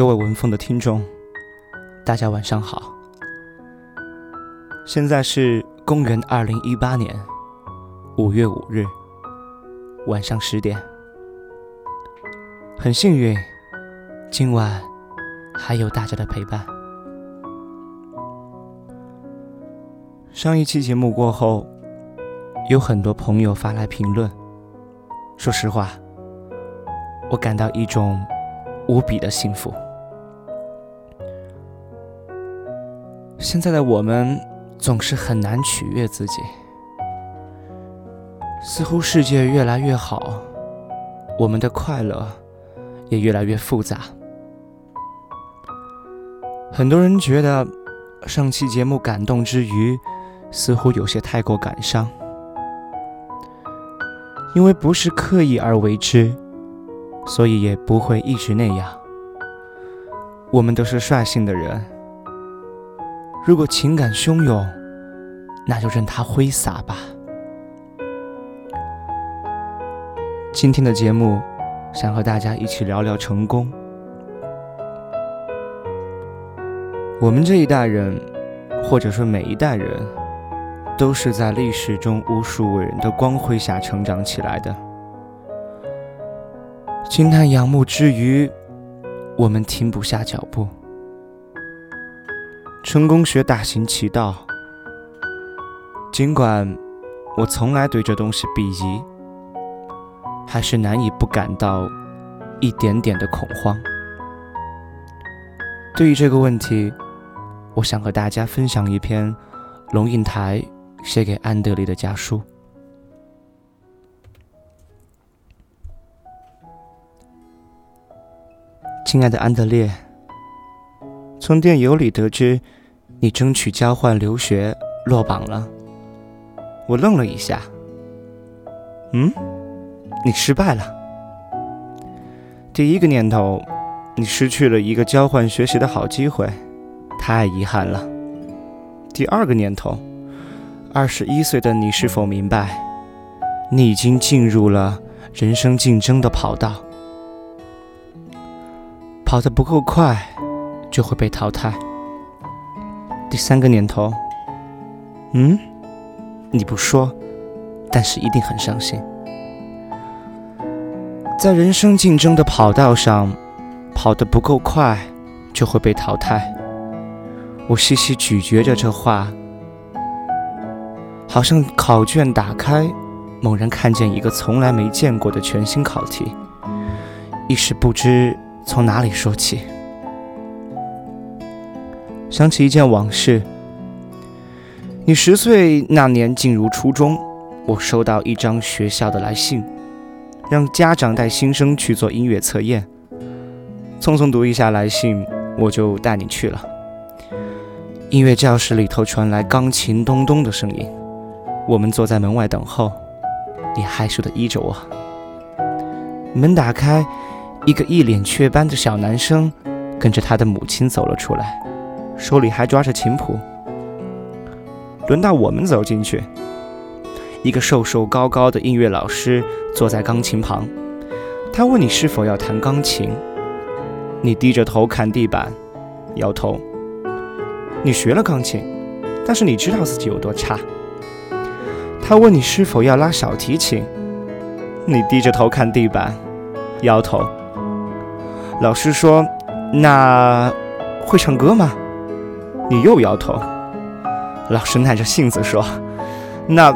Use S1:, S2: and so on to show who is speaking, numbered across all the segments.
S1: 各位文风的听众，大家晚上好。现在是公元二零一八年五月五日晚上十点。很幸运，今晚还有大家的陪伴。上一期节目过后，有很多朋友发来评论。说实话，我感到一种无比的幸福。现在的我们总是很难取悦自己，似乎世界越来越好，我们的快乐也越来越复杂。很多人觉得上期节目感动之余，似乎有些太过感伤，因为不是刻意而为之，所以也不会一直那样。我们都是率性的人。如果情感汹涌，那就任它挥洒吧。今天的节目，想和大家一起聊聊成功。我们这一代人，或者说每一代人，都是在历史中无数伟人的光辉下成长起来的。惊叹仰慕之余，我们停不下脚步。成功学大行其道，尽管我从来对这东西鄙夷，还是难以不感到一点点的恐慌。对于这个问题，我想和大家分享一篇龙应台写给安德烈的家书。亲爱的安德烈。从电邮里得知，你争取交换留学落榜了。我愣了一下。嗯，你失败了。第一个念头，你失去了一个交换学习的好机会，太遗憾了。第二个念头，二十一岁的你是否明白，你已经进入了人生竞争的跑道，跑得不够快。就会被淘汰。第三个念头，嗯，你不说，但是一定很伤心。在人生竞争的跑道上，跑得不够快，就会被淘汰。我细细咀嚼着这话，好像考卷打开，猛然看见一个从来没见过的全新考题，一时不知从哪里说起。想起一件往事，你十岁那年进入初中，我收到一张学校的来信，让家长带新生去做音乐测验。匆匆读一下来信，我就带你去了。音乐教室里头传来钢琴咚咚的声音，我们坐在门外等候，你害羞地依着我。门打开，一个一脸雀斑的小男生跟着他的母亲走了出来。手里还抓着琴谱。轮到我们走进去，一个瘦瘦高高的音乐老师坐在钢琴旁，他问你是否要弹钢琴，你低着头看地板，摇头。你学了钢琴，但是你知道自己有多差。他问你是否要拉小提琴，你低着头看地板，摇头。老师说：“那会唱歌吗？”你又摇头，老师耐着性子说：“那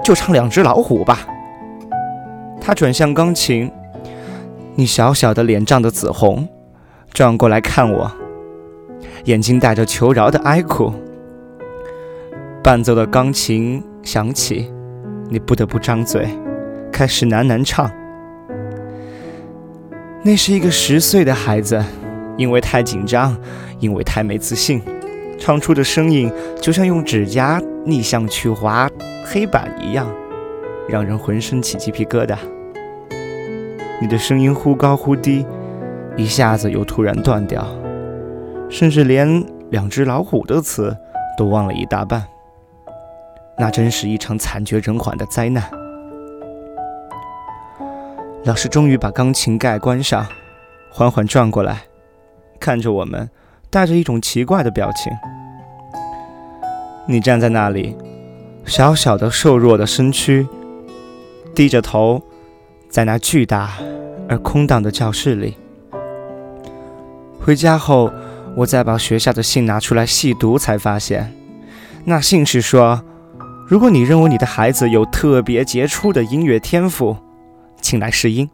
S1: 就唱两只老虎吧。”他转向钢琴，你小小的脸涨得紫红，转过来看我，眼睛带着求饶的哀哭。伴奏的钢琴响起，你不得不张嘴，开始喃喃唱。那是一个十岁的孩子，因为太紧张，因为太没自信。唱出的声音就像用指甲逆向去划黑板一样，让人浑身起鸡皮疙瘩。你的声音忽高忽低，一下子又突然断掉，甚至连两只老虎的词都忘了一大半。那真是一场惨绝人寰的灾难。老师终于把钢琴盖关上，缓缓转过来，看着我们，带着一种奇怪的表情。你站在那里，小小的、瘦弱的身躯，低着头，在那巨大而空荡的教室里。回家后，我再把学校的信拿出来细读，才发现，那信是说，如果你认为你的孩子有特别杰出的音乐天赋，请来试音，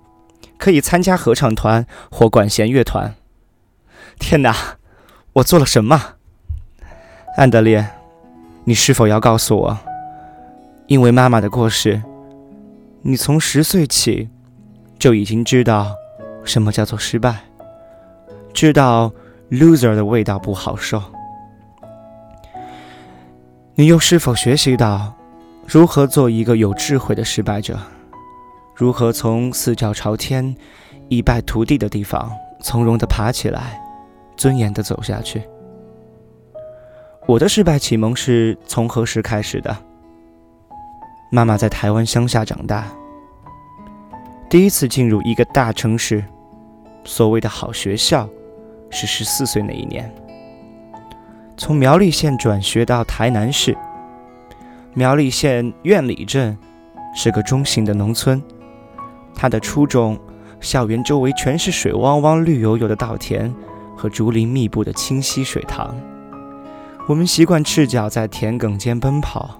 S1: 可以参加合唱团或管弦乐团。天哪，我做了什么？安德烈，你是否要告诉我，因为妈妈的过世，你从十岁起就已经知道什么叫做失败？知道 loser 的味道不好受，你又是否学习到如何做一个有智慧的失败者？如何从四脚朝天、一败涂地的地方从容地爬起来，尊严的走下去？我的失败启蒙是从何时开始的？妈妈在台湾乡下长大，第一次进入一个大城市，所谓的好学校。是十四岁那一年，从苗栗县转学到台南市。苗栗县苑里镇是个中型的农村，它的初中校园周围全是水汪汪、绿油油的稻田和竹林密布的清溪水塘。我们习惯赤脚在田埂间奔跑，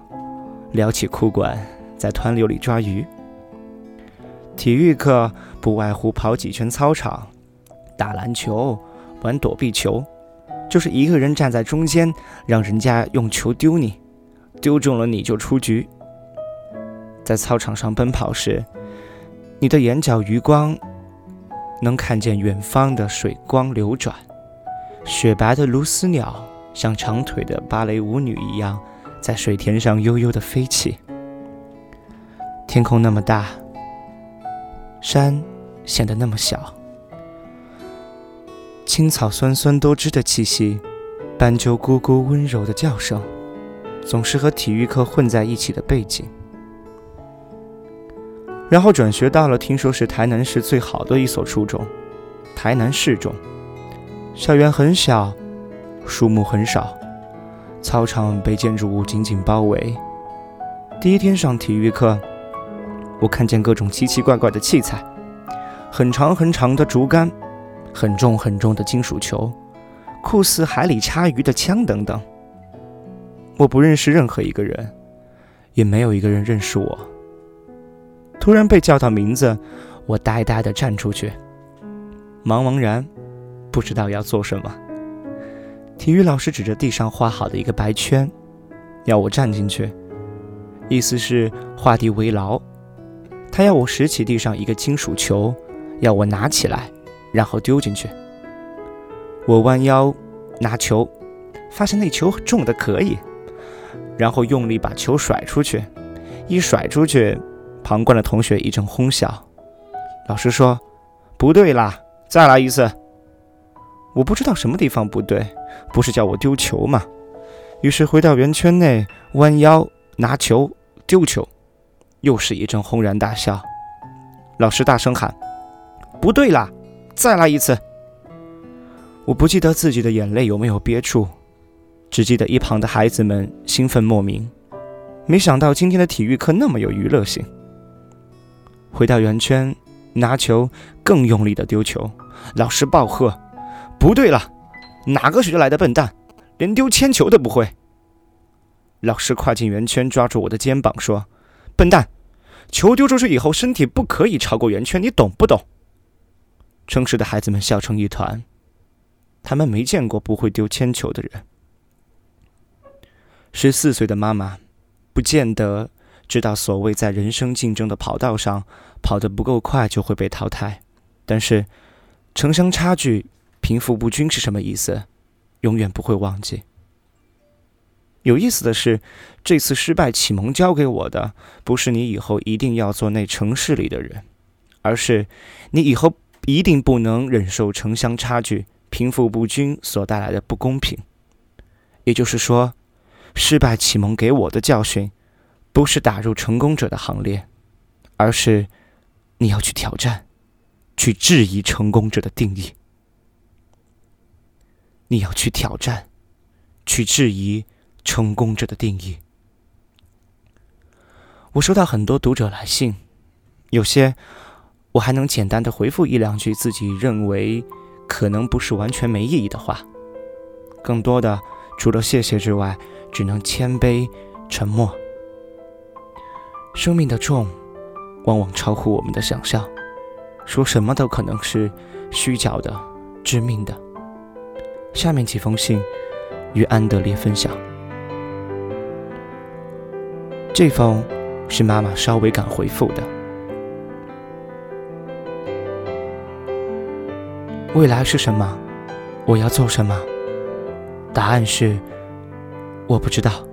S1: 撩起裤管在湍流里抓鱼。体育课不外乎跑几圈操场，打篮球。玩躲避球，就是一个人站在中间，让人家用球丢你，丢中了你就出局。在操场上奔跑时，你的眼角余光能看见远方的水光流转，雪白的鸬鹚鸟像长腿的芭蕾舞女一样在水田上悠悠地飞起。天空那么大，山显得那么小。青草酸酸多汁的气息，斑鸠咕咕温柔的叫声，总是和体育课混在一起的背景。然后转学到了听说是台南市最好的一所初中——台南市中。校园很小，树木很少，操场被建筑物紧紧包围。第一天上体育课，我看见各种奇奇怪怪的器材，很长很长的竹竿。很重很重的金属球，酷似海里插鱼的枪等等。我不认识任何一个人，也没有一个人认识我。突然被叫到名字，我呆呆地站出去，茫茫然，不知道要做什么。体育老师指着地上画好的一个白圈，要我站进去，意思是画地为牢。他要我拾起地上一个金属球，要我拿起来。然后丢进去。我弯腰拿球，发现那球重的可以，然后用力把球甩出去。一甩出去，旁观的同学一阵哄笑。老师说：“不对啦，再来一次。”我不知道什么地方不对，不是叫我丢球吗？于是回到圆圈内，弯腰拿球丢球，又是一阵轰然大笑。老师大声喊：“不对啦！”再来一次！我不记得自己的眼泪有没有憋住，只记得一旁的孩子们兴奋莫名。没想到今天的体育课那么有娱乐性。回到圆圈，拿球更用力的丢球，老师暴喝：“不对了，哪个学校来的笨蛋，连丢铅球都不会！”老师跨进圆圈，抓住我的肩膀说：“笨蛋，球丢出去以后，身体不可以超过圆圈，你懂不懂？”城市的孩子们笑成一团，他们没见过不会丢铅球的人。十四岁的妈妈，不见得知道所谓在人生竞争的跑道上跑得不够快就会被淘汰，但是城乡差距、贫富不均是什么意思，永远不会忘记。有意思的是，这次失败启蒙教给我的，不是你以后一定要做那城市里的人，而是你以后。一定不能忍受城乡差距、贫富不均所带来的不公平。也就是说，失败启蒙给我的教训，不是打入成功者的行列，而是你要去挑战，去质疑成功者的定义。你要去挑战，去质疑成功者的定义。我收到很多读者来信，有些我还能简单的回复一两句自己认为可能不是完全没意义的话，更多的除了谢谢之外，只能谦卑沉默。生命的重，往往超乎我们的想象，说什么都可能是虚假的、致命的。下面几封信与安德烈分享，这封。是妈妈稍微敢回复的。未来是什么？我要做什么？答案是我不知道。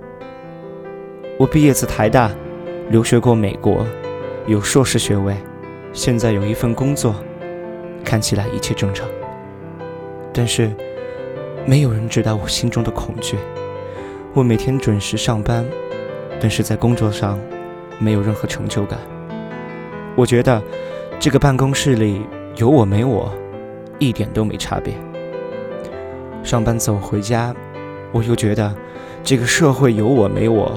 S1: 我毕业自台大，留学过美国，有硕士学位，现在有一份工作，看起来一切正常。但是没有人知道我心中的恐惧。我每天准时上班，但是在工作上。没有任何成就感。我觉得这个办公室里有我没我，一点都没差别。上班走回家，我又觉得这个社会有我没我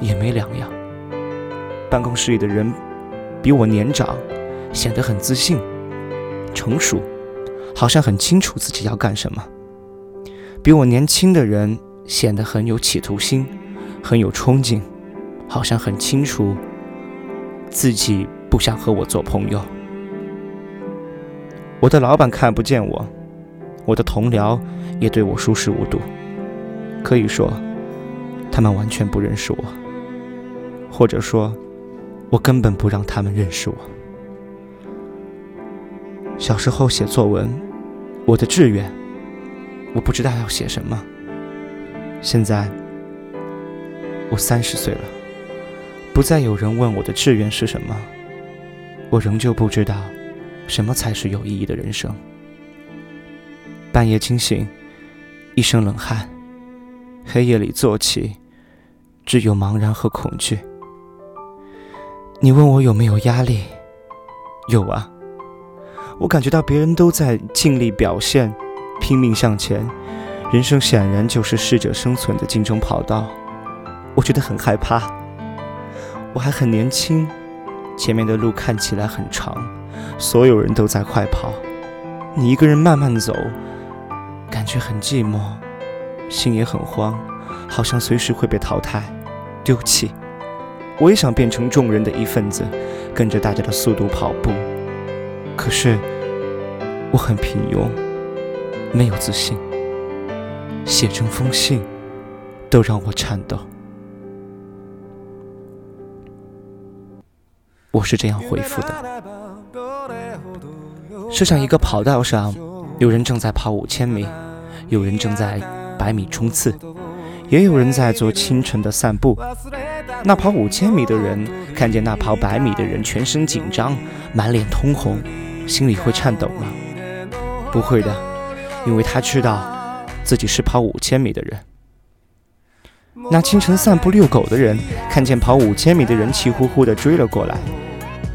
S1: 也没两样。办公室里的人比我年长，显得很自信、成熟，好像很清楚自己要干什么；比我年轻的人显得很有企图心，很有冲劲。好像很清楚自己不想和我做朋友。我的老板看不见我，我的同僚也对我熟视无睹。可以说，他们完全不认识我，或者说，我根本不让他们认识我。小时候写作文，我的志愿，我不知道要写什么。现在，我三十岁了。不再有人问我的志愿是什么，我仍旧不知道什么才是有意义的人生。半夜惊醒，一身冷汗；黑夜里坐起，只有茫然和恐惧。你问我有没有压力？有啊，我感觉到别人都在尽力表现，拼命向前，人生显然就是适者生存的竞争跑道，我觉得很害怕。我还很年轻，前面的路看起来很长，所有人都在快跑，你一个人慢慢走，感觉很寂寞，心也很慌，好像随时会被淘汰、丢弃。我也想变成众人的一份子，跟着大家的速度跑步，可是我很平庸，没有自信，写这封信都让我颤抖。我是这样回复的：设想一个跑道上，有人正在跑五千米，有人正在百米冲刺，也有人在做清晨的散步。那跑五千米的人看见那跑百米的人全身紧张，满脸通红，心里会颤抖吗？不会的，因为他知道自己是跑五千米的人。那清晨散步遛狗的人看见跑五千米的人气呼呼地追了过来。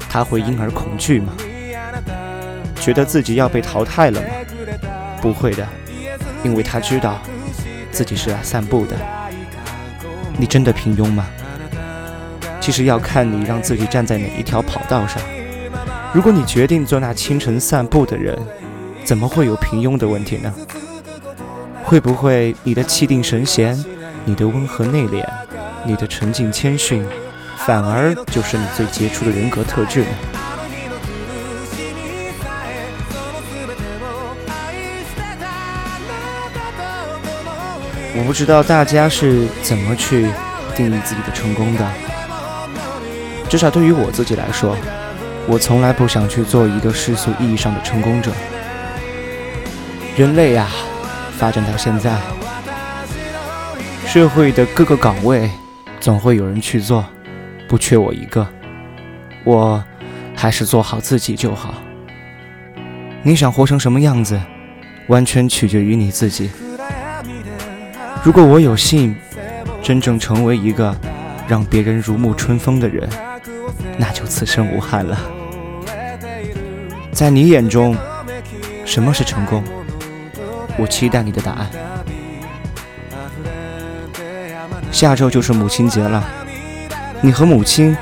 S1: 他会因而恐惧吗？觉得自己要被淘汰了吗？不会的，因为他知道自己是来散步的。你真的平庸吗？其实要看你让自己站在哪一条跑道上。如果你决定做那清晨散步的人，怎么会有平庸的问题呢？会不会你的气定神闲，你的温和内敛，你的沉静谦逊？反而就是你最杰出的人格特质呢。我不知道大家是怎么去定义自己的成功的。至少对于我自己来说，我从来不想去做一个世俗意义上的成功者。人类呀，发展到现在，社会的各个岗位总会有人去做。不缺我一个，我还是做好自己就好。你想活成什么样子，完全取决于你自己。如果我有幸真正成为一个让别人如沐春风的人，那就此生无憾了。在你眼中，什么是成功？
S2: 我期待你的答案。下周就是母亲节了，你和母亲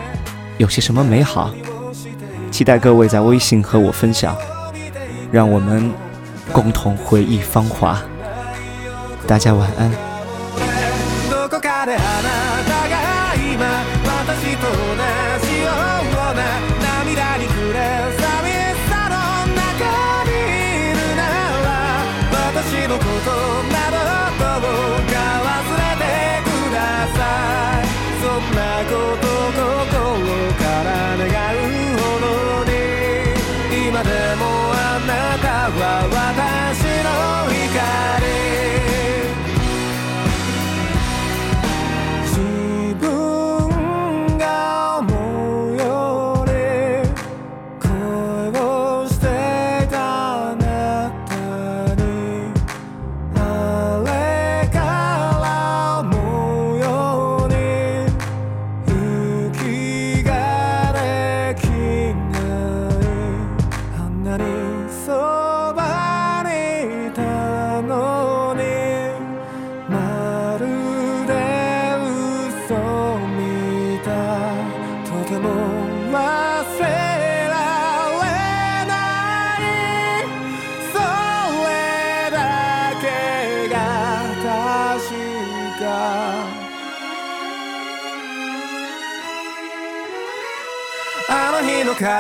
S2: 有些什么美好？期待各位在微信和我分享，让我们共同回忆芳华。大家晚安。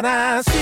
S1: ganas.